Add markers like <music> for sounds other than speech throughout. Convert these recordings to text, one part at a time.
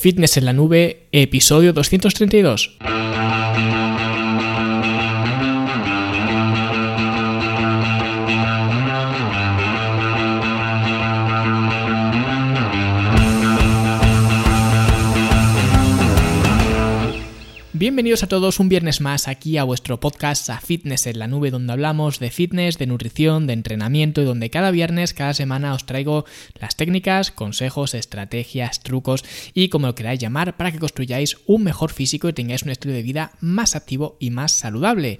Fitness en la Nube, episodio 232. Bienvenidos a todos un viernes más aquí a vuestro podcast a Fitness en la Nube, donde hablamos de fitness, de nutrición, de entrenamiento y donde cada viernes, cada semana os traigo las técnicas, consejos, estrategias, trucos y como lo queráis llamar para que construyáis un mejor físico y tengáis un estilo de vida más activo y más saludable.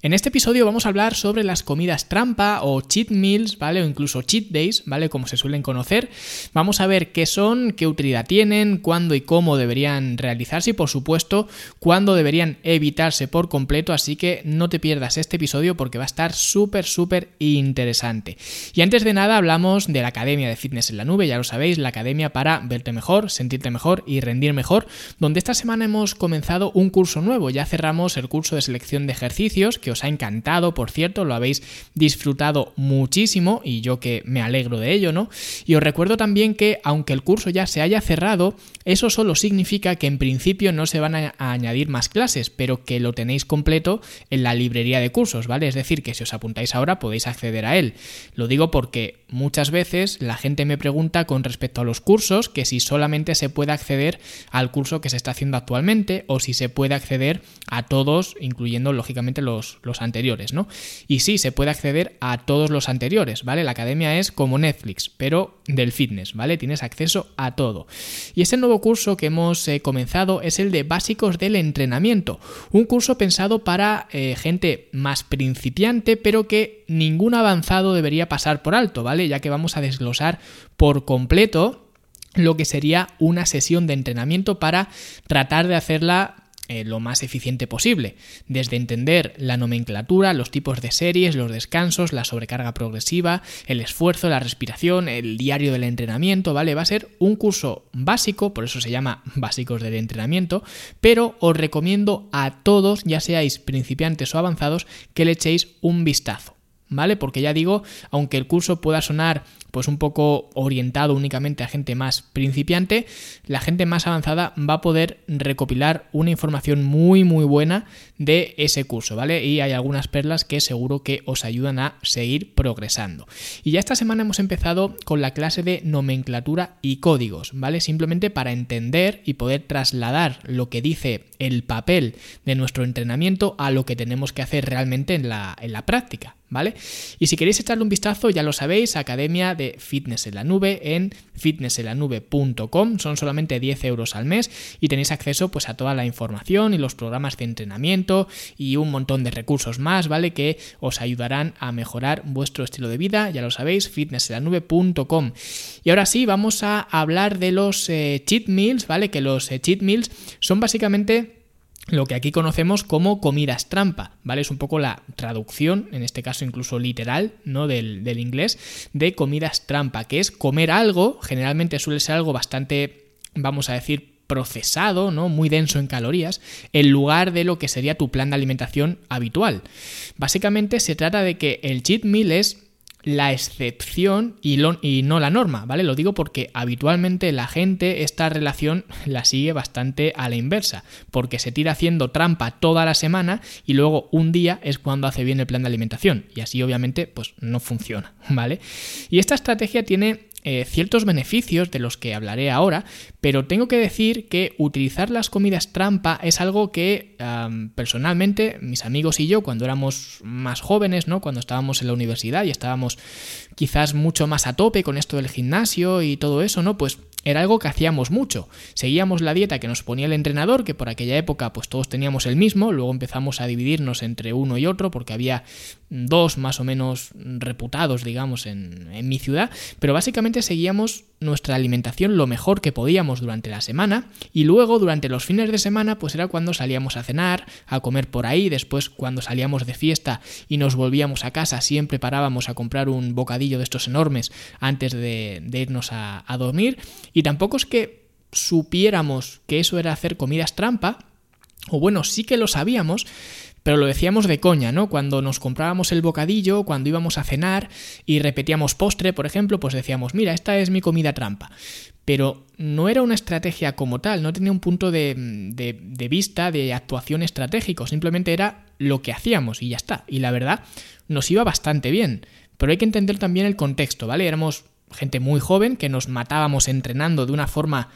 En este episodio vamos a hablar sobre las comidas trampa o cheat meals, ¿vale? O incluso cheat days, ¿vale? Como se suelen conocer. Vamos a ver qué son, qué utilidad tienen, cuándo y cómo deberían realizarse y por supuesto cuándo deberían evitarse por completo, así que no te pierdas este episodio porque va a estar súper, súper interesante. Y antes de nada hablamos de la Academia de Fitness en la Nube, ya lo sabéis, la academia para verte mejor, sentirte mejor y rendir mejor, donde esta semana hemos comenzado un curso nuevo, ya cerramos el curso de selección de ejercicios, que os ha encantado, por cierto, lo habéis disfrutado muchísimo y yo que me alegro de ello, ¿no? Y os recuerdo también que aunque el curso ya se haya cerrado, eso solo significa que en principio no se van a añadir más clases, pero que lo tenéis completo en la librería de cursos, ¿vale? Es decir, que si os apuntáis ahora podéis acceder a él. Lo digo porque muchas veces la gente me pregunta con respecto a los cursos que si solamente se puede acceder al curso que se está haciendo actualmente o si se puede acceder a todos, incluyendo lógicamente los, los anteriores, ¿no? Y sí, se puede acceder a todos los anteriores, ¿vale? La academia es como Netflix, pero del fitness, ¿vale? Tienes acceso a todo. Y ese nuevo curso que hemos eh, comenzado es el de básicos del entrenamiento. Un curso pensado para eh, gente más principiante, pero que ningún avanzado debería pasar por alto, ¿vale? Ya que vamos a desglosar por completo lo que sería una sesión de entrenamiento para tratar de hacerla eh, lo más eficiente posible, desde entender la nomenclatura, los tipos de series, los descansos, la sobrecarga progresiva, el esfuerzo, la respiración, el diario del entrenamiento, ¿vale? Va a ser un curso básico, por eso se llama básicos del entrenamiento, pero os recomiendo a todos, ya seáis principiantes o avanzados, que le echéis un vistazo. ¿Vale? Porque ya digo, aunque el curso pueda sonar pues un poco orientado únicamente a gente más principiante, la gente más avanzada va a poder recopilar una información muy muy buena de ese curso, ¿vale? Y hay algunas perlas que seguro que os ayudan a seguir progresando. Y ya esta semana hemos empezado con la clase de nomenclatura y códigos, ¿vale? Simplemente para entender y poder trasladar lo que dice el papel de nuestro entrenamiento a lo que tenemos que hacer realmente en la, en la práctica, ¿vale? Y si queréis echarle un vistazo, ya lo sabéis, Academia de Fitness en la Nube en fitnessenlanube.com. Son solamente 10 euros al mes y tenéis acceso pues, a toda la información y los programas de entrenamiento y un montón de recursos más, ¿vale? Que os ayudarán a mejorar vuestro estilo de vida. Ya lo sabéis, fitnessenlanube.com. Y ahora sí, vamos a hablar de los eh, cheat meals, ¿vale? Que los eh, cheat meals son básicamente lo que aquí conocemos como comidas trampa, ¿vale? Es un poco la traducción, en este caso incluso literal, ¿no? Del, del, inglés, de comidas trampa, que es comer algo, generalmente suele ser algo bastante, vamos a decir, procesado, ¿no? Muy denso en calorías, en lugar de lo que sería tu plan de alimentación habitual. Básicamente se trata de que el cheat meal es la excepción y, no la norma, ¿vale? Lo digo porque habitualmente la gente esta relación <laughs> la sigue bastante a la inversa, porque se tira haciendo trampa toda la semana y luego un día es cuando hace bien el plan de alimentación y así obviamente pues no funciona, <laughs> ¿vale? Y esta estrategia tiene eh, ciertos beneficios de los que hablaré ahora, pero tengo que decir que utilizar las comidas trampa es algo que personalmente mis amigos y yo cuando éramos más jóvenes, ¿no? cuando estábamos en la universidad y estábamos quizás mucho más a tope con esto del gimnasio y todo eso, ¿no? Pues era algo que hacíamos mucho. Seguíamos la dieta que nos ponía el entrenador, que por aquella época pues todos teníamos el mismo, luego empezamos a dividirnos entre uno y otro porque había dos más o menos reputados, digamos, en, mi ciudad, pero básicamente seguíamos nuestra alimentación lo mejor que podíamos durante la semana y luego durante los fines de semana pues era cuando salíamos a cenar, a comer por ahí, después cuando salíamos de fiesta y nos volvíamos a casa siempre parábamos a comprar un bocadillo de estos enormes antes de, irnos a, a dormir. Y tampoco es que supiéramos que eso era hacer comidas trampa, o bueno, sí que lo sabíamos, pero lo decíamos de coña, ¿no? Cuando nos comprábamos el bocadillo, cuando íbamos a cenar y repetíamos postre, por ejemplo, pues decíamos, mira, esta es mi comida trampa. Pero no era una estrategia como tal, no tenía un punto de, de vista de actuación estratégico, simplemente era lo que hacíamos y ya está. Y la verdad, nos iba bastante bien. Pero hay que entender también el contexto, ¿vale? Éramos gente muy joven que nos matábamos entrenando de una forma,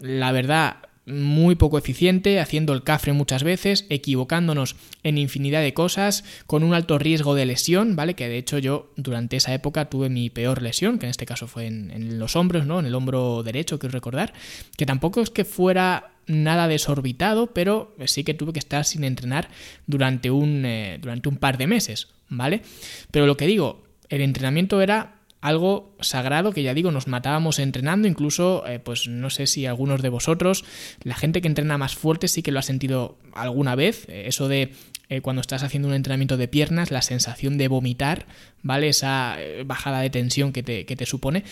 la verdad, muy poco eficiente, haciendo el cafre muchas veces, equivocándonos en infinidad de cosas, con un alto riesgo de lesión, ¿vale? Que de hecho yo durante esa época tuve mi peor lesión, que en este caso fue en, los hombros, ¿no? En el hombro derecho, quiero recordar, que tampoco es que fuera nada desorbitado, pero sí que tuve que estar sin entrenar durante un, eh, durante un par de meses, ¿vale? Pero lo que digo, el entrenamiento era algo sagrado que ya digo, nos matábamos entrenando, incluso, eh, pues no sé si algunos de vosotros, la gente que entrena más fuerte sí que lo ha sentido alguna vez, eh, eso de eh, cuando estás haciendo un entrenamiento de piernas, la sensación de vomitar, ¿vale? Esa bajada de tensión que te, que te supone,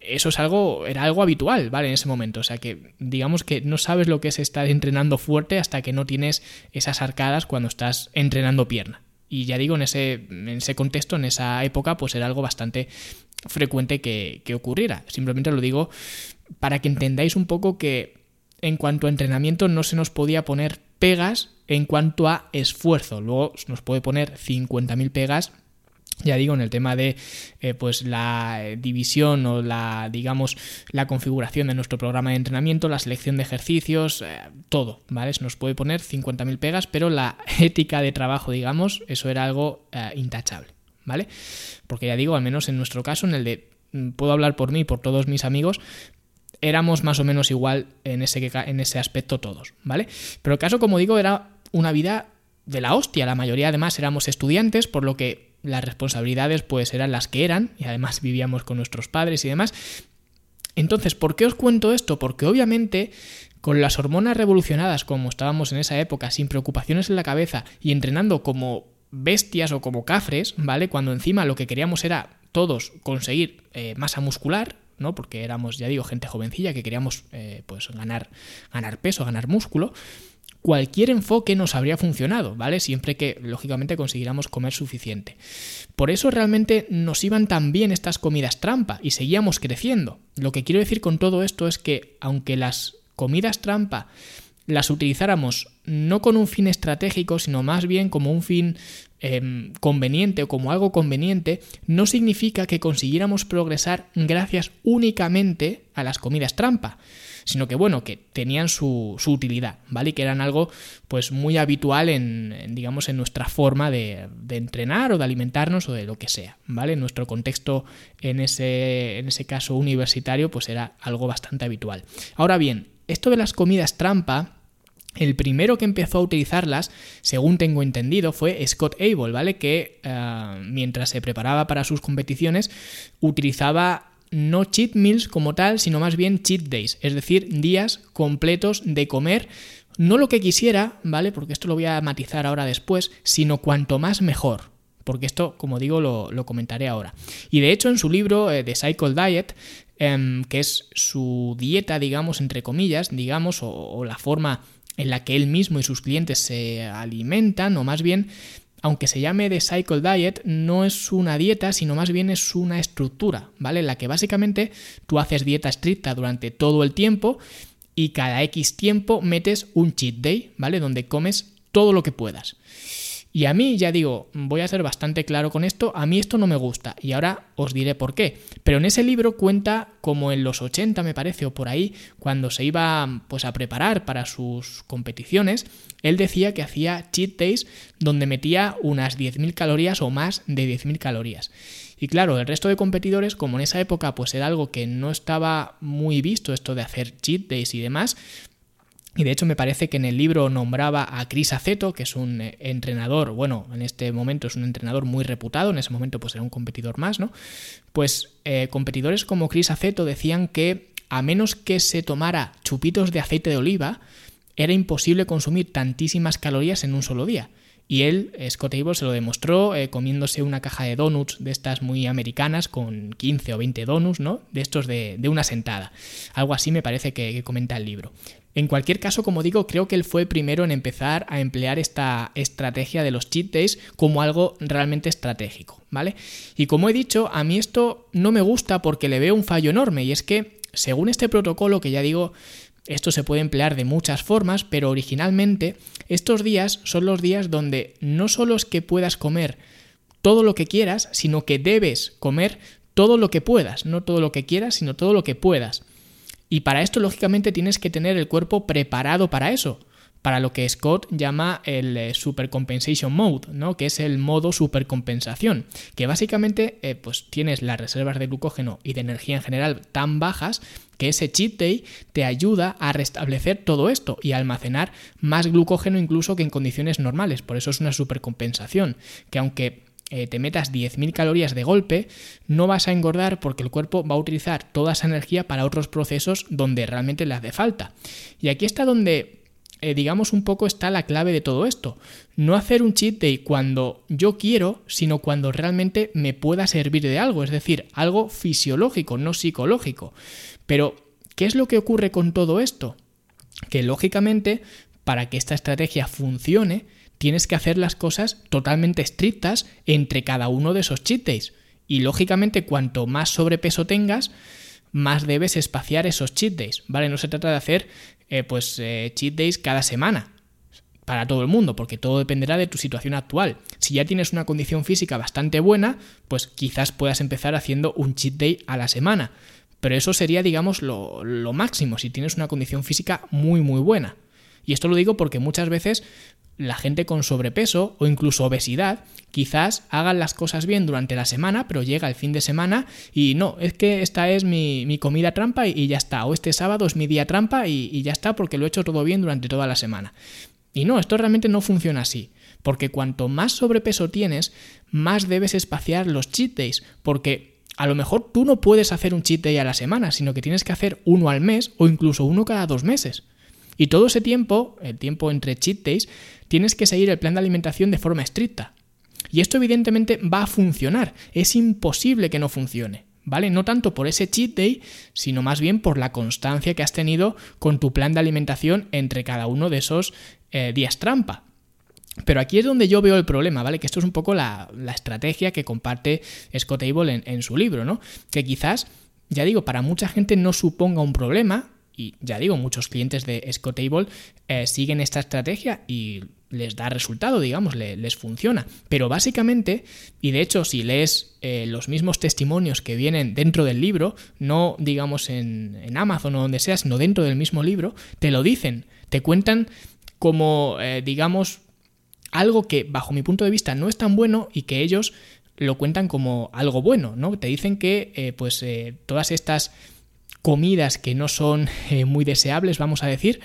eso es algo, era algo habitual, ¿vale? En ese momento. O sea que digamos que no sabes lo que es estar entrenando fuerte hasta que no tienes esas arcadas cuando estás entrenando pierna. Y ya digo, en ese, en ese contexto, en esa época, pues era algo bastante frecuente que, ocurriera. Simplemente lo digo para que entendáis un poco que en cuanto a entrenamiento no se nos podía poner pegas en cuanto a esfuerzo. Luego nos puede poner 50.000 pegas ya digo, en el tema de eh, pues la división o la, digamos, la configuración de nuestro programa de entrenamiento, la selección de ejercicios, eh, todo, ¿vale? Se nos puede poner 50.000 pegas, pero la <laughs> ética de trabajo, digamos, eso era algo eh, intachable. ¿vale? Porque ya digo, al menos en nuestro caso, en el de, mm, puedo hablar por mí por todos mis amigos, éramos más o menos igual en ese, en ese aspecto todos, ¿vale? Pero el caso, como digo, era una vida de la hostia. La mayoría además éramos estudiantes, por lo que las responsabilidades pues eran las que eran y además <laughs> vivíamos con nuestros padres y demás. Entonces, ¿por qué os cuento esto? Porque obviamente con las hormonas revolucionadas como estábamos en esa época, sin preocupaciones en la cabeza y entrenando como bestias o como cafres, ¿vale? Cuando encima lo que queríamos era todos conseguir eh, masa muscular, ¿no? Porque éramos, ya digo, gente jovencilla que queríamos eh, pues ganar, ganar peso, ganar músculo. Cualquier enfoque nos habría funcionado, ¿vale? Siempre que, lógicamente, consiguiéramos comer suficiente. Por eso realmente nos iban tan bien estas comidas trampa y seguíamos creciendo. Lo que quiero decir con todo esto es que, aunque las comidas trampa las utilizáramos no con un fin estratégico, sino más bien como un fin em, conveniente o como algo conveniente, no significa que consiguiéramos progresar gracias únicamente a las comidas trampa sino que bueno, que tenían su, utilidad, ¿vale? Y que eran algo pues muy habitual en, digamos, en nuestra forma de, de, entrenar o de alimentarnos o de lo que sea, ¿vale? En nuestro contexto, en ese, en ese caso universitario, pues era algo bastante habitual. Ahora bien, esto de las comidas trampa, el primero que empezó a utilizarlas, según tengo entendido, fue Scott Abel, ¿vale? Que eh, mientras se preparaba para sus competiciones, utilizaba no cheat meals como tal, sino más bien cheat days, es decir, días completos de comer no lo que quisiera, ¿vale? Porque esto lo voy a matizar ahora después, sino cuanto más mejor. Porque esto, como digo, lo, comentaré ahora. Y de hecho, en su libro, eh, The Cycle Diet, em, que es su dieta, digamos, entre comillas, digamos, o la forma en la que él mismo y sus clientes se alimentan, o más bien, aunque se llame The Cycle Diet, no es una dieta, sino más bien es una estructura, ¿vale? En la que básicamente tú haces dieta estricta durante todo el tiempo y cada X tiempo metes un cheat day, ¿vale? Donde comes todo lo que puedas. Y a mí, ya digo, voy a ser bastante claro con esto, a mí esto no me gusta y ahora os diré por qué. Pero en ese libro cuenta como en los 80 me parece o por ahí, cuando se iba pues a preparar para sus competiciones, él decía que hacía cheat days donde metía unas 10.000 calorías o más de 10.000 calorías. Y claro, el resto de competidores, como en esa época pues era algo que no estaba muy visto esto de hacer cheat days y demás, y de hecho me parece que en el libro nombraba a Chris Aceto, que es un eh, entrenador, bueno, en este momento es un entrenador muy reputado, en ese momento pues era un competidor más, ¿no? Pues eh, competidores como Chris Aceto decían que a menos que se tomara chupitos de aceite de oliva, era imposible consumir tantísimas calorías en un solo día. Y él, Scott Abel, se lo demostró eh, comiéndose una caja de donuts de estas muy americanas con 15 o 20 donuts, ¿no? De estos de, una sentada. Algo así me parece que comenta el libro. En cualquier caso, como digo, creo que él fue el primero en empezar a emplear esta estrategia de los cheat days como algo realmente estratégico, ¿vale? Y como he dicho, a mí esto no me gusta porque le veo un fallo enorme y es que, según este protocolo, que ya digo, esto se puede emplear de muchas formas, pero originalmente estos días son los días donde no solo es que puedas comer todo lo que quieras, sino que debes comer todo lo que puedas, no todo lo que quieras, sino todo lo que puedas. Y para esto, lógicamente, tienes que tener el cuerpo preparado para eso, para lo que Scott llama el eh, supercompensation mode, ¿no? que es el modo supercompensación, que básicamente eh, pues tienes las reservas de glucógeno y de energía en general tan bajas que ese cheat day te ayuda a restablecer todo esto y a almacenar más glucógeno incluso que en condiciones normales. Por eso es una supercompensación, que aunque eh, te metas 10.000 calorías de golpe, no vas a engordar porque el cuerpo va a utilizar toda esa energía para otros procesos donde realmente le hace falta. Y aquí está donde, eh, digamos, un poco está la clave de todo esto. No hacer un cheat day cuando yo quiero, sino cuando realmente me pueda servir de algo, es decir, algo fisiológico, no psicológico. Pero, ¿qué es lo que ocurre con todo esto? Que lógicamente, para que esta estrategia funcione, tienes que hacer las cosas totalmente estrictas entre cada uno de esos cheat days. Y lógicamente, cuanto más sobrepeso tengas, más debes espaciar esos cheat days, ¿vale? No se trata de hacer eh, pues eh, cheat days cada semana para todo el mundo, porque todo dependerá de tu situación actual. Si ya tienes una condición física bastante buena, pues quizás puedas empezar haciendo un cheat day a la semana. Pero eso sería, digamos, lo, lo máximo, si tienes una condición física muy, muy buena. Y esto lo digo porque muchas veces la gente con sobrepeso o incluso obesidad quizás hagan las cosas bien durante la semana, pero llega el fin de semana y no, es que esta es mi, comida trampa y, ya está, o este sábado es mi día trampa y, y ya está porque lo he hecho todo bien durante toda la semana. Y no, esto realmente no funciona así, porque cuanto más sobrepeso tienes, más debes espaciar los cheat days, porque a lo mejor tú no puedes hacer un cheat day a la semana, sino que tienes que hacer uno al mes o incluso uno cada dos meses. Y todo ese tiempo, el tiempo entre cheat days, tienes que seguir el plan de alimentación de forma estricta. Y esto evidentemente va a funcionar. Es imposible que no funcione. ¿Vale? No tanto por ese cheat day, sino más bien por la constancia que has tenido con tu plan de alimentación entre cada uno de esos eh, días trampa. Pero aquí es donde yo veo el problema, ¿vale? Que esto es un poco la, estrategia que comparte Scott Abel en, en, su libro, ¿no? Que quizás, ya digo, para mucha gente no suponga un problema, y ya digo, muchos clientes de Scotable eh, siguen esta estrategia y les da resultado, digamos, les funciona. Pero básicamente, y de hecho si lees eh, los mismos testimonios que vienen dentro del libro, no digamos en, Amazon o donde sea, sino dentro del mismo libro, te lo dicen, te cuentan como, eh, digamos, algo que bajo mi punto de vista no es tan bueno y que ellos lo cuentan como algo bueno, ¿no? Te dicen que pues todas estas comidas que no son eh, muy deseables, vamos a decir,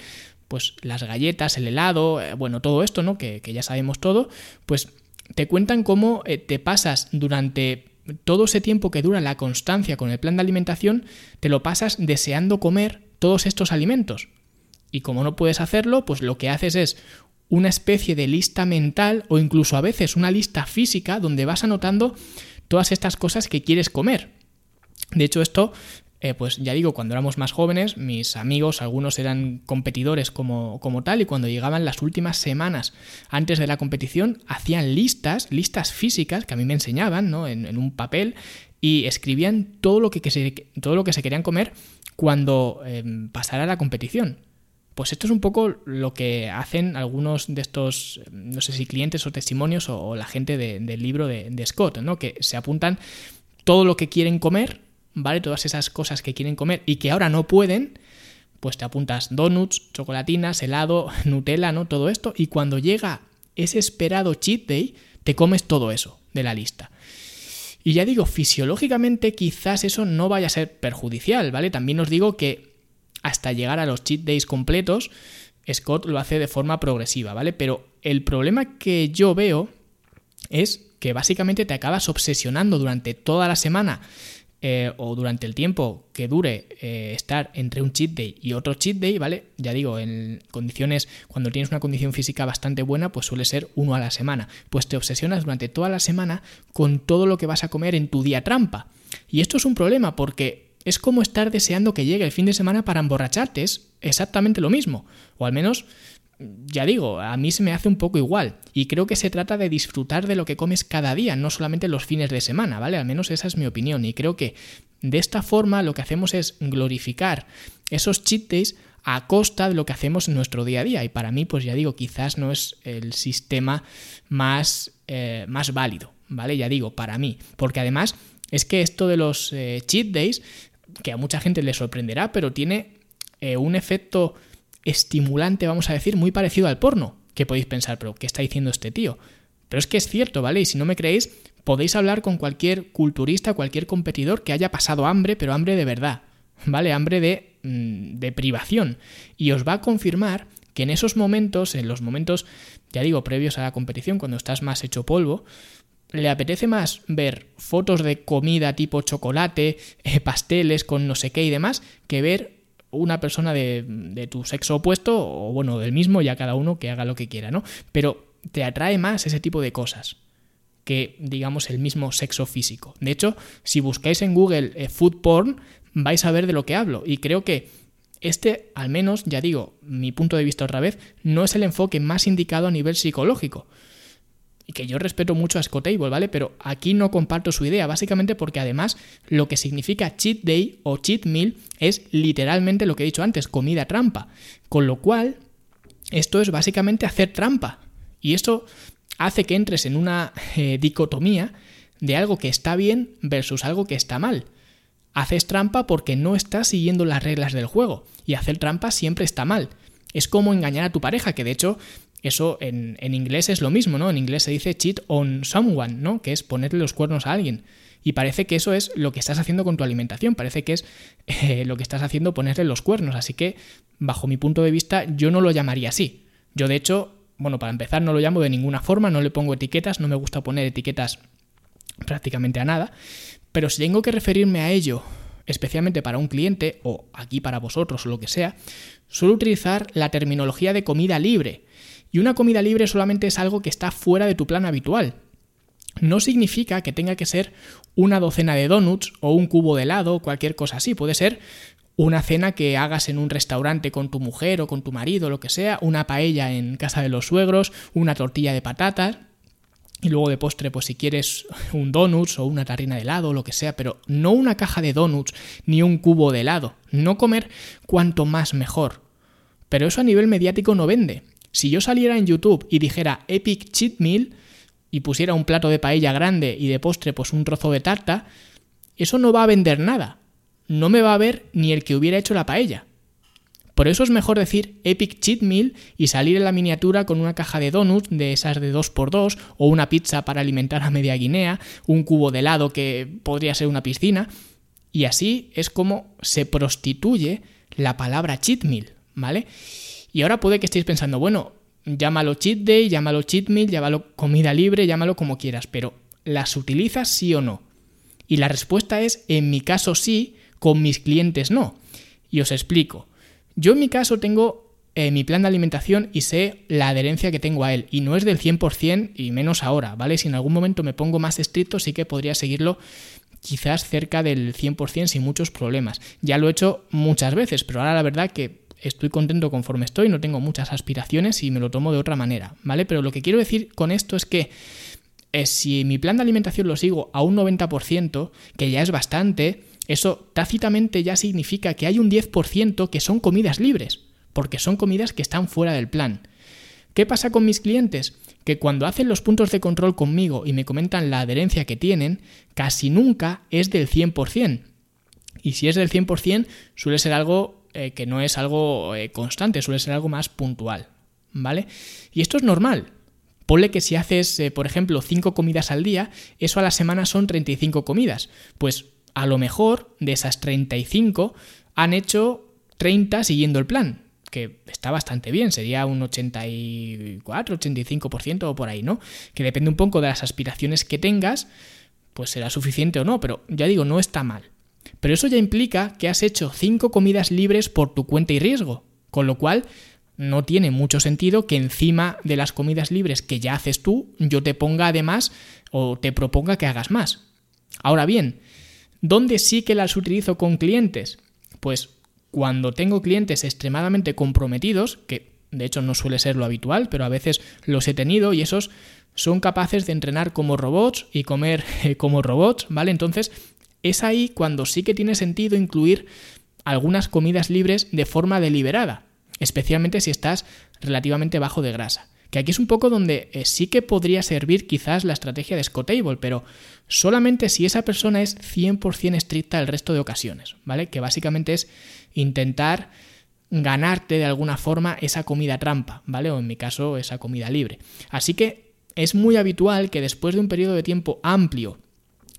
pues las galletas, el helado, eh, bueno, todo esto, ¿no? Que, ya sabemos todo, pues te cuentan cómo eh, te pasas durante todo ese tiempo que dura la constancia con el plan de alimentación, te lo pasas deseando comer todos estos alimentos. Y como no puedes hacerlo, pues lo que haces es una especie de lista mental o incluso a veces una lista física donde vas anotando todas estas cosas que quieres comer. De hecho, esto eh, pues ya digo, cuando éramos más jóvenes, mis amigos, algunos eran competidores como, como tal, y cuando llegaban las últimas semanas antes de la competición, hacían listas, listas físicas que a mí me enseñaban, ¿no? En, un papel, y escribían todo lo que, se, todo lo que se querían comer cuando em, pasara la competición. Pues esto es un poco lo que hacen algunos de estos, no sé si clientes o testimonios o, la gente del libro de, de, Scott, ¿no? Que se apuntan todo lo que quieren comer ¿vale? Todas esas cosas que quieren comer y que ahora no pueden, pues te apuntas donuts, chocolatinas, helado, <laughs> Nutella, ¿no? Todo esto. Y cuando llega ese esperado cheat day, te comes todo eso de la lista. Y ya digo, fisiológicamente quizás eso no vaya a ser perjudicial, ¿vale? También os digo que hasta llegar a los cheat days completos, Scott lo hace de forma progresiva, ¿vale? Pero el problema que yo veo es que básicamente te acabas obsesionando durante toda la semana eh, o durante el tiempo que dure eh, estar entre un cheat day y otro cheat day, ¿vale? Ya digo, en condiciones, cuando tienes una condición física bastante buena, pues suele ser uno a la semana. Pues te obsesionas durante toda la semana con todo lo que vas a comer en tu día trampa. Y esto es un problema porque es como estar deseando que llegue el fin de semana para emborracharte, es exactamente lo mismo. O al menos, ya digo, a mí se me hace un poco igual. Y creo que se trata de disfrutar de lo que comes cada día, no solamente los fines de semana, ¿vale? Al menos esa es mi opinión. Y creo que de esta forma lo que hacemos es glorificar esos cheat days a costa de lo que hacemos en nuestro día a día. Y para mí, pues ya digo, quizás no es el sistema más, eh, más válido, ¿vale? Ya digo, para mí. Porque además es que esto de los eh, cheat days que a mucha gente le sorprenderá, pero tiene eh, un efecto estimulante, vamos a decir, muy parecido al porno. Que podéis pensar, pero ¿qué está diciendo este tío? Pero es que es cierto, ¿vale? Y si no me creéis, podéis hablar con cualquier culturista, cualquier competidor que haya pasado hambre, pero hambre de verdad, ¿vale? Hambre de, mm, de privación. Y os va a confirmar que en esos momentos, en los momentos, ya digo, previos a la competición, cuando estás más hecho polvo, le apetece más ver fotos de comida tipo chocolate, eh, pasteles con no sé qué y demás, que ver una persona de, tu sexo opuesto o bueno, del mismo, ya cada uno que haga lo que quiera, ¿no? Pero te atrae más ese tipo de cosas que, digamos, el mismo sexo físico. De hecho, si buscáis en Google eh, food porn, vais a ver de lo que hablo. Y creo que este, al menos, ya digo, mi punto de vista otra vez, no es el enfoque más indicado a nivel psicológico y que yo respeto mucho a Scott Abel, ¿vale? Pero aquí no comparto su idea, básicamente porque además lo que significa cheat day o cheat meal es literalmente lo que he dicho antes, comida trampa. Con lo cual, esto es básicamente hacer trampa. Y esto hace que entres en una eh, dicotomía de algo que está bien versus algo que está mal. Haces trampa porque no estás siguiendo las reglas del juego. Y hacer trampa siempre está mal. Es como engañar a tu pareja, que de hecho eso en, inglés es lo mismo, ¿no? En inglés se dice cheat on someone, ¿no? Que es ponerle los cuernos a alguien. Y parece que eso es lo que estás haciendo con tu alimentación, parece que es <laughs> eh, lo que estás haciendo ponerle los cuernos. Así que, bajo mi punto de vista, yo no lo llamaría así. Yo, de hecho, bueno, para empezar, no lo llamo de ninguna forma, no le pongo etiquetas, no me gusta poner etiquetas prácticamente a nada. Pero si tengo que referirme a ello, especialmente para un cliente, o aquí para vosotros o lo que sea, suelo utilizar la terminología de comida libre y una comida libre solamente es algo que está fuera de tu plan habitual. No significa que tenga que ser una docena de donuts o un cubo de helado o cualquier cosa así. Puede ser una cena que hagas en un restaurante con tu mujer o con tu marido, lo que sea, una paella en casa de los suegros, una tortilla de patatas. Y luego de postre, pues si quieres un donuts o una tarrina de helado o lo que sea, pero no una caja de donuts ni un cubo de helado. No comer cuanto más mejor. Pero eso a nivel mediático no vende. Si yo saliera en YouTube y dijera Epic Cheat Meal y pusiera un plato de paella grande y de postre pues un trozo de tarta, eso no va a vender nada. No me va a ver ni el que hubiera hecho la paella. Por eso es mejor decir Epic Cheat Meal y salir en la miniatura con una caja de donuts de esas de 2x2 o una pizza para alimentar a media Guinea, un cubo de helado que podría ser una piscina. Y así es como se prostituye la palabra cheat meal, ¿vale? Y ahora puede que estéis pensando, bueno, llámalo cheat day, llámalo cheat meal, llámalo comida libre, llámalo como quieras, pero ¿las utilizas sí o no? Y la respuesta es, en mi caso sí, con mis clientes no. Y os explico. Yo en mi caso tengo eh, mi plan de alimentación y sé la adherencia que tengo a él. Y no es del 100% y menos ahora, ¿vale? Si en algún momento me pongo más estricto, sí que podría seguirlo quizás cerca del 100% sin muchos problemas. Ya lo he hecho muchas veces, pero ahora la verdad que estoy contento conforme estoy, no tengo muchas aspiraciones y me lo tomo de otra manera, ¿vale? Pero lo que quiero decir con esto es que eh, si mi plan de alimentación lo sigo a un 90%, que ya es bastante, eso tácitamente ya significa que hay un 10% que son comidas libres, porque son comidas que están fuera del plan. ¿Qué pasa con mis clientes? Que cuando hacen los puntos de control conmigo y me comentan la adherencia que tienen, casi nunca es del 100%. Y si es del 100%, suele ser algo eh, que no es algo eh, constante, suele ser algo más puntual, ¿vale? Y esto es normal. Ponle que si haces, eh, por ejemplo, 5 comidas al día, eso a la semana son 35 comidas. Pues a lo mejor de esas 35 han hecho 30 siguiendo el plan, que está bastante bien, sería un 84, 85% o por ahí, ¿no? Que depende un poco de las aspiraciones que tengas, pues será suficiente o no, pero ya digo, no está mal. Pero eso ya implica que has hecho 5 comidas libres por tu cuenta y riesgo, con lo cual no tiene mucho sentido que encima de las comidas libres que ya haces tú, yo te ponga además o te proponga que hagas más. Ahora bien, ¿Dónde sí que las utilizo con clientes? Pues cuando tengo clientes extremadamente comprometidos, que de hecho no suele ser lo habitual, pero a veces los he tenido y esos son capaces de entrenar como robots y comer <laughs> como robots, ¿vale? Entonces es ahí cuando sí que tiene sentido incluir algunas comidas libres de forma deliberada, especialmente si estás relativamente bajo de grasa. Que aquí es un poco donde eh, sí que podría servir quizás la estrategia de Scotable, pero solamente si esa persona es 100% estricta el resto de ocasiones, ¿vale? Que básicamente es intentar ganarte de alguna forma esa comida trampa, ¿vale? O en mi caso, esa comida libre. Así que es muy habitual que después de un periodo de tiempo amplio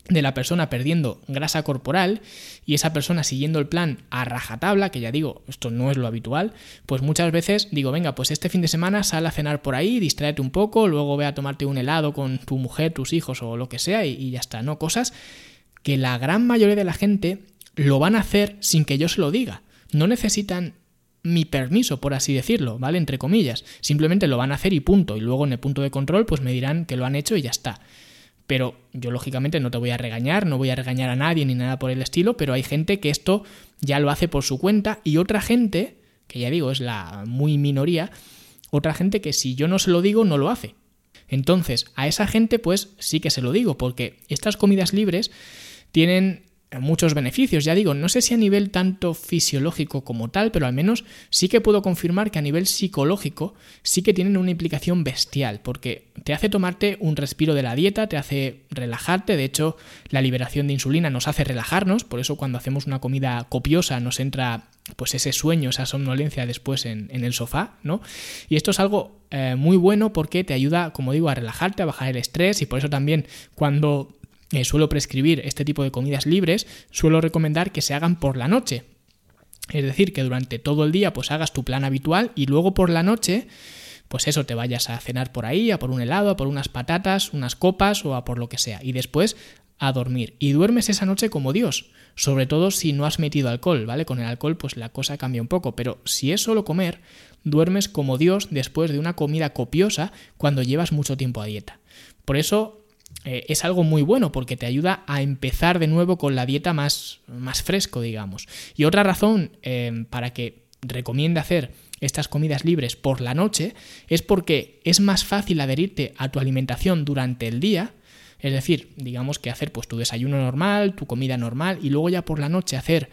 de la persona perdiendo grasa corporal y esa persona siguiendo el plan a rajatabla, que ya digo, esto no es lo habitual, pues muchas veces digo, venga, pues este fin de semana sal a cenar por ahí, distráete un poco, luego ve a tomarte un helado con tu mujer, tus hijos o lo que sea y, y ya está, ¿no? Cosas que la gran mayoría de la gente lo van a hacer sin que yo se lo diga. No necesitan mi permiso, por así decirlo, ¿vale? Entre comillas. Simplemente lo van a hacer y punto. Y luego en el punto de control, pues me dirán que lo han hecho y ya está. Pero yo lógicamente no te voy a regañar, no voy a regañar a nadie ni nada por el estilo, pero hay gente que esto ya lo hace por su cuenta y otra gente, que ya digo es la muy minoría, otra gente que si yo no se lo digo no lo hace. Entonces, a esa gente pues sí que se lo digo, porque estas comidas libres tienen muchos beneficios. Ya digo, no sé si a nivel tanto fisiológico como tal, pero al menos sí que puedo confirmar que a nivel psicológico sí que tienen una implicación bestial, porque te hace tomarte un respiro de la dieta, te hace relajarte, de hecho la liberación de insulina nos hace relajarnos, por eso cuando hacemos una comida copiosa nos entra pues ese sueño, esa somnolencia después en, el sofá, ¿no? Y esto es algo eh, muy bueno porque te ayuda, como digo, a relajarte, a bajar el estrés y por eso también cuando eh, suelo prescribir este tipo de comidas libres, suelo recomendar que se hagan por la noche. Es decir, que durante todo el día pues hagas tu plan habitual y luego por la noche pues eso, te vayas a cenar por ahí, a por un helado, a por unas patatas, unas copas o a por lo que sea. Y después a dormir. Y duermes esa noche como Dios. Sobre todo si no has metido alcohol, ¿vale? Con el alcohol pues la cosa cambia un poco. Pero si es solo comer, duermes como Dios después de una comida copiosa cuando llevas mucho tiempo a dieta. Por eso eh, es algo muy bueno porque te ayuda a empezar de nuevo con la dieta más, más fresco, digamos. Y otra razón eh, para que recomiende hacer estas comidas libres por la noche es porque es más fácil adherirte a tu alimentación durante el día. Es decir, digamos que hacer pues tu desayuno normal, tu comida normal y luego ya por la noche hacer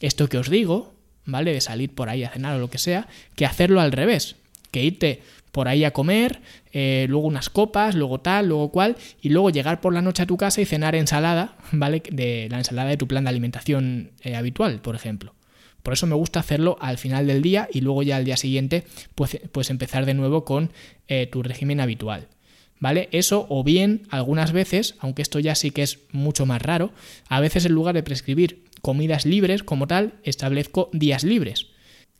esto que os digo, ¿vale? De salir por ahí a cenar o lo que sea, que hacerlo al revés, que irte por ahí a comer, eh, luego unas copas, luego tal, luego cual, y luego llegar por la noche a tu casa y cenar ensalada, <laughs> ¿vale? De la ensalada de tu plan de alimentación eh, habitual, por ejemplo. Por eso me gusta hacerlo al final del día y luego ya al día siguiente, pues, pues empezar de nuevo con eh, tu régimen habitual. ¿Vale? Eso o bien algunas veces, aunque esto ya sí que es mucho más raro, a veces en lugar de prescribir comidas libres como tal, establezco días libres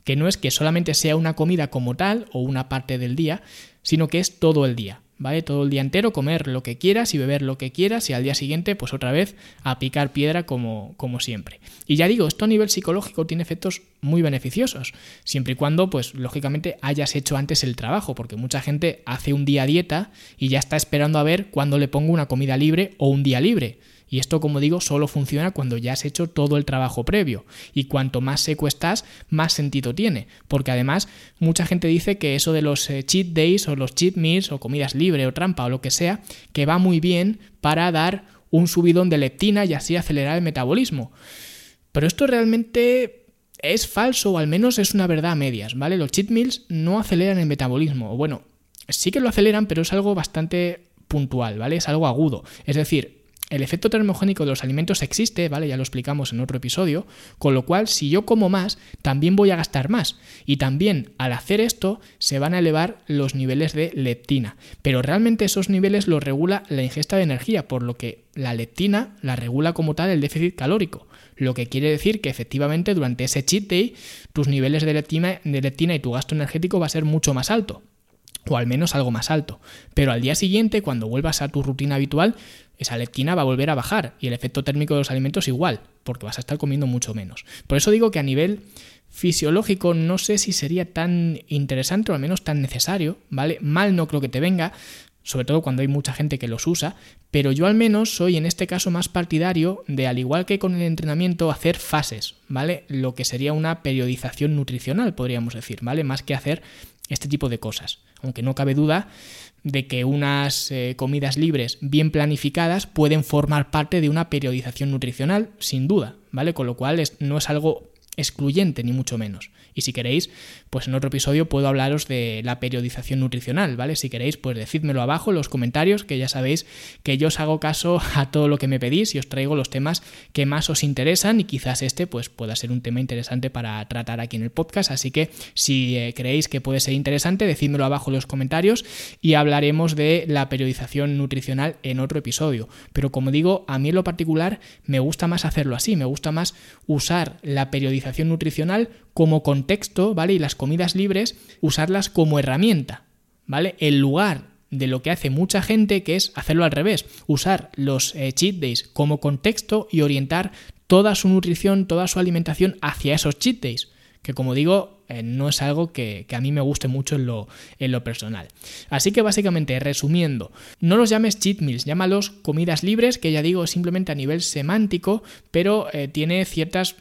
que no es que solamente sea una comida como tal o una parte del día, sino que es todo el día. ¿Vale? Todo el día entero, comer lo que quieras y beber lo que quieras y al día siguiente, pues otra vez a picar piedra como, como siempre. Y ya digo, esto a nivel psicológico tiene efectos muy beneficiosos, siempre y cuando, pues lógicamente, hayas hecho antes el trabajo, porque mucha gente hace un día dieta y ya está esperando a ver cuándo le pongo una comida libre o un día libre. Y esto, como digo, solo funciona cuando ya has hecho todo el trabajo previo. Y cuanto más seco estás, más sentido tiene. Porque además, mucha gente dice que eso de los eh, cheat days o los cheat meals o comidas libre o trampa o lo que sea, que va muy bien para dar un subidón de leptina y así acelerar el metabolismo. Pero esto realmente es falso o al menos es una verdad a medias, ¿vale? Los cheat meals no aceleran el metabolismo. Bueno, sí que lo aceleran, pero es algo bastante puntual, ¿vale? Es algo agudo. Es decir, el efecto termogénico de los alimentos existe, ¿vale? Ya lo explicamos en otro episodio, con lo cual si yo como más, también voy a gastar más. Y también al hacer esto se van a elevar los niveles de leptina. Pero realmente esos niveles los regula la ingesta de energía, por lo que la leptina la regula como tal el déficit calórico. Lo que quiere decir que efectivamente durante ese cheat day tus niveles de leptina, de leptina y tu gasto energético va a ser mucho más alto o al menos algo más alto. Pero al día siguiente, cuando vuelvas a tu rutina habitual, esa leptina va a volver a bajar y el efecto térmico de los alimentos igual, porque vas a estar comiendo mucho menos. Por eso digo que a nivel fisiológico no sé si sería tan interesante o al menos tan necesario, ¿vale? Mal no creo que te venga, sobre todo cuando hay mucha gente que los usa, pero yo al menos soy en este caso más partidario de, al igual que con el entrenamiento, hacer fases, ¿vale? Lo que sería una periodización nutricional, podríamos decir, ¿vale? Más que hacer este tipo de cosas. Aunque no cabe duda de que unas eh, comidas libres bien planificadas pueden formar parte de una periodización nutricional, sin duda, ¿vale? Con lo cual no es algo excluyente, ni mucho menos. Y si queréis, pues en otro episodio puedo hablaros de la periodización nutricional, ¿vale? Si queréis, pues decídmelo abajo en los comentarios, que ya sabéis que yo os hago caso a todo lo que me pedís y os traigo los temas que más os interesan y quizás este pues pueda ser un tema interesante para tratar aquí en el podcast. Así que si eh, creéis que puede ser interesante, decídmelo abajo en los comentarios y hablaremos de la periodización nutricional en otro episodio. Pero como digo, a mí en lo particular me gusta más hacerlo así, me gusta más usar la periodización nutricional como contexto, ¿vale? Y las comidas libres, usarlas como herramienta, ¿vale? En lugar de lo que hace mucha gente, que es hacerlo al revés, usar los eh, cheat days como contexto y orientar toda su nutrición, toda su alimentación hacia esos cheat days, que como digo, eh, no es algo que, a mí me guste mucho en lo, en lo personal. Así que básicamente, resumiendo, no los llames cheat meals, llámalos comidas libres, que ya digo, simplemente a nivel semántico, pero eh, tiene ciertas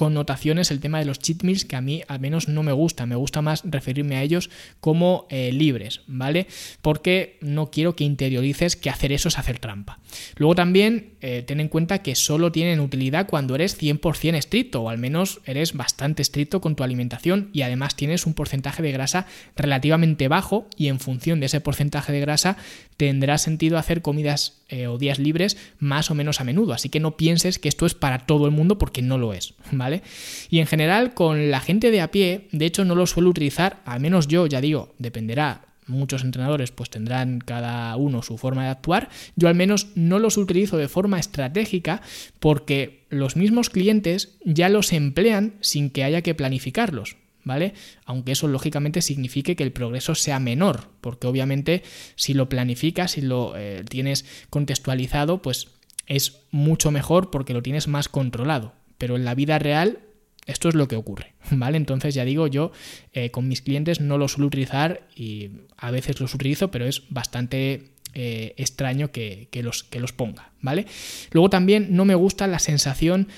connotaciones el tema de los cheat meals que a mí al menos no me gusta, me gusta más referirme a ellos como eh, libres, ¿vale? Porque no quiero que interiorices que hacer eso es hacer trampa. Luego también eh, ten en cuenta que solo tienen utilidad cuando eres 100% estricto o al menos eres bastante estricto con tu alimentación y además tienes un porcentaje de grasa relativamente bajo y en función de ese porcentaje de grasa tendrá sentido hacer comidas eh, o días libres más o menos a menudo. Así que no pienses que esto es para todo el mundo porque no lo es, <laughs> ¿vale? Y en general con la gente de a pie, de hecho no lo suelo utilizar, al menos yo ya digo, dependerá muchos entrenadores pues tendrán cada uno su forma de actuar. Yo al menos no los utilizo de forma estratégica porque los mismos clientes ya los emplean sin que haya que planificarlos. ¿Vale? Aunque eso lógicamente signifique que el progreso sea menor, porque obviamente si lo planificas, si lo eh, tienes contextualizado, pues es mucho mejor porque lo tienes más controlado. Pero en la vida real esto es lo que ocurre, <laughs> ¿vale? Entonces ya digo, yo eh, con mis clientes no los suelo utilizar y a veces los utilizo, pero es bastante eh, extraño que, los, que los ponga, ¿vale? Luego también no me gusta la sensación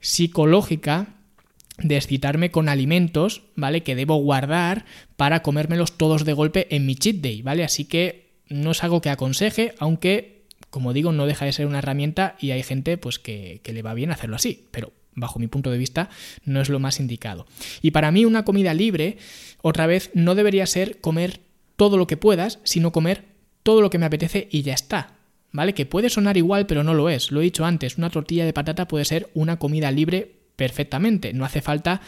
psicológica de excitarme con alimentos, ¿vale? Que debo guardar para comérmelos todos de golpe en mi cheat day, ¿vale? Así que no es algo que aconseje, aunque, como digo, no deja de ser una herramienta y hay gente pues que, que le va bien hacerlo así, pero bajo mi punto de vista no es lo más indicado. Y para mí una comida libre, otra vez, no debería ser comer todo lo que puedas, sino comer todo lo que me apetece y ya está. ¿Vale? Que puede sonar igual, pero no lo es. Lo he dicho antes, una tortilla de patata puede ser una comida libre perfectamente. No hace falta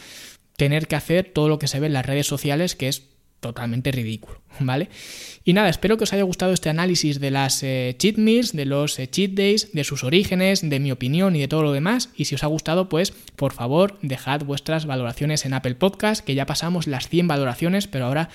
tener que hacer todo lo que se ve en las redes sociales, que es totalmente ridículo, <laughs> ¿vale? Y nada, espero que os haya gustado este análisis de las eh, cheat meals, de los eh, cheat days, de sus orígenes, de mi opinión y de todo lo demás. Y si os ha gustado, pues por favor dejad vuestras valoraciones en Apple Podcast, que ya pasamos las 100 valoraciones, pero ahora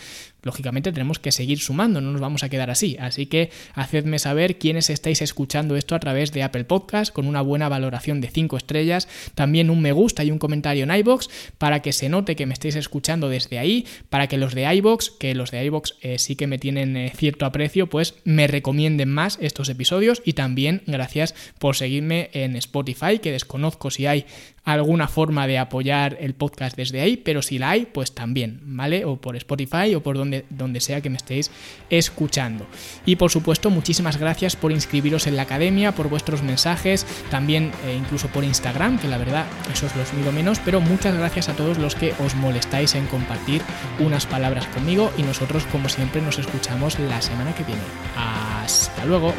lógicamente tenemos que seguir sumando, no nos vamos a quedar así. Así que hacedme saber quiénes estáis escuchando esto a través de Apple Podcast con una buena valoración de 5 estrellas, también un me gusta y un comentario en iBox para que se note que me estáis escuchando desde ahí, para que los de iBox, que los de iBox eh, sí que me tienen eh, cierto aprecio, pues me recomienden más estos episodios y también gracias por seguirme en Spotify, que desconozco si hay alguna forma de apoyar el podcast desde ahí, pero si la hay, pues también, ¿vale? O por Spotify o por donde, donde sea que me estéis escuchando. Y por supuesto, muchísimas gracias por inscribiros en la academia, por vuestros mensajes, también eh, incluso por Instagram, que la verdad eso os los miro menos, pero muchas gracias a todos los que os molestáis en compartir unas palabras conmigo y nosotros como siempre nos escuchamos la semana que viene. Hasta luego.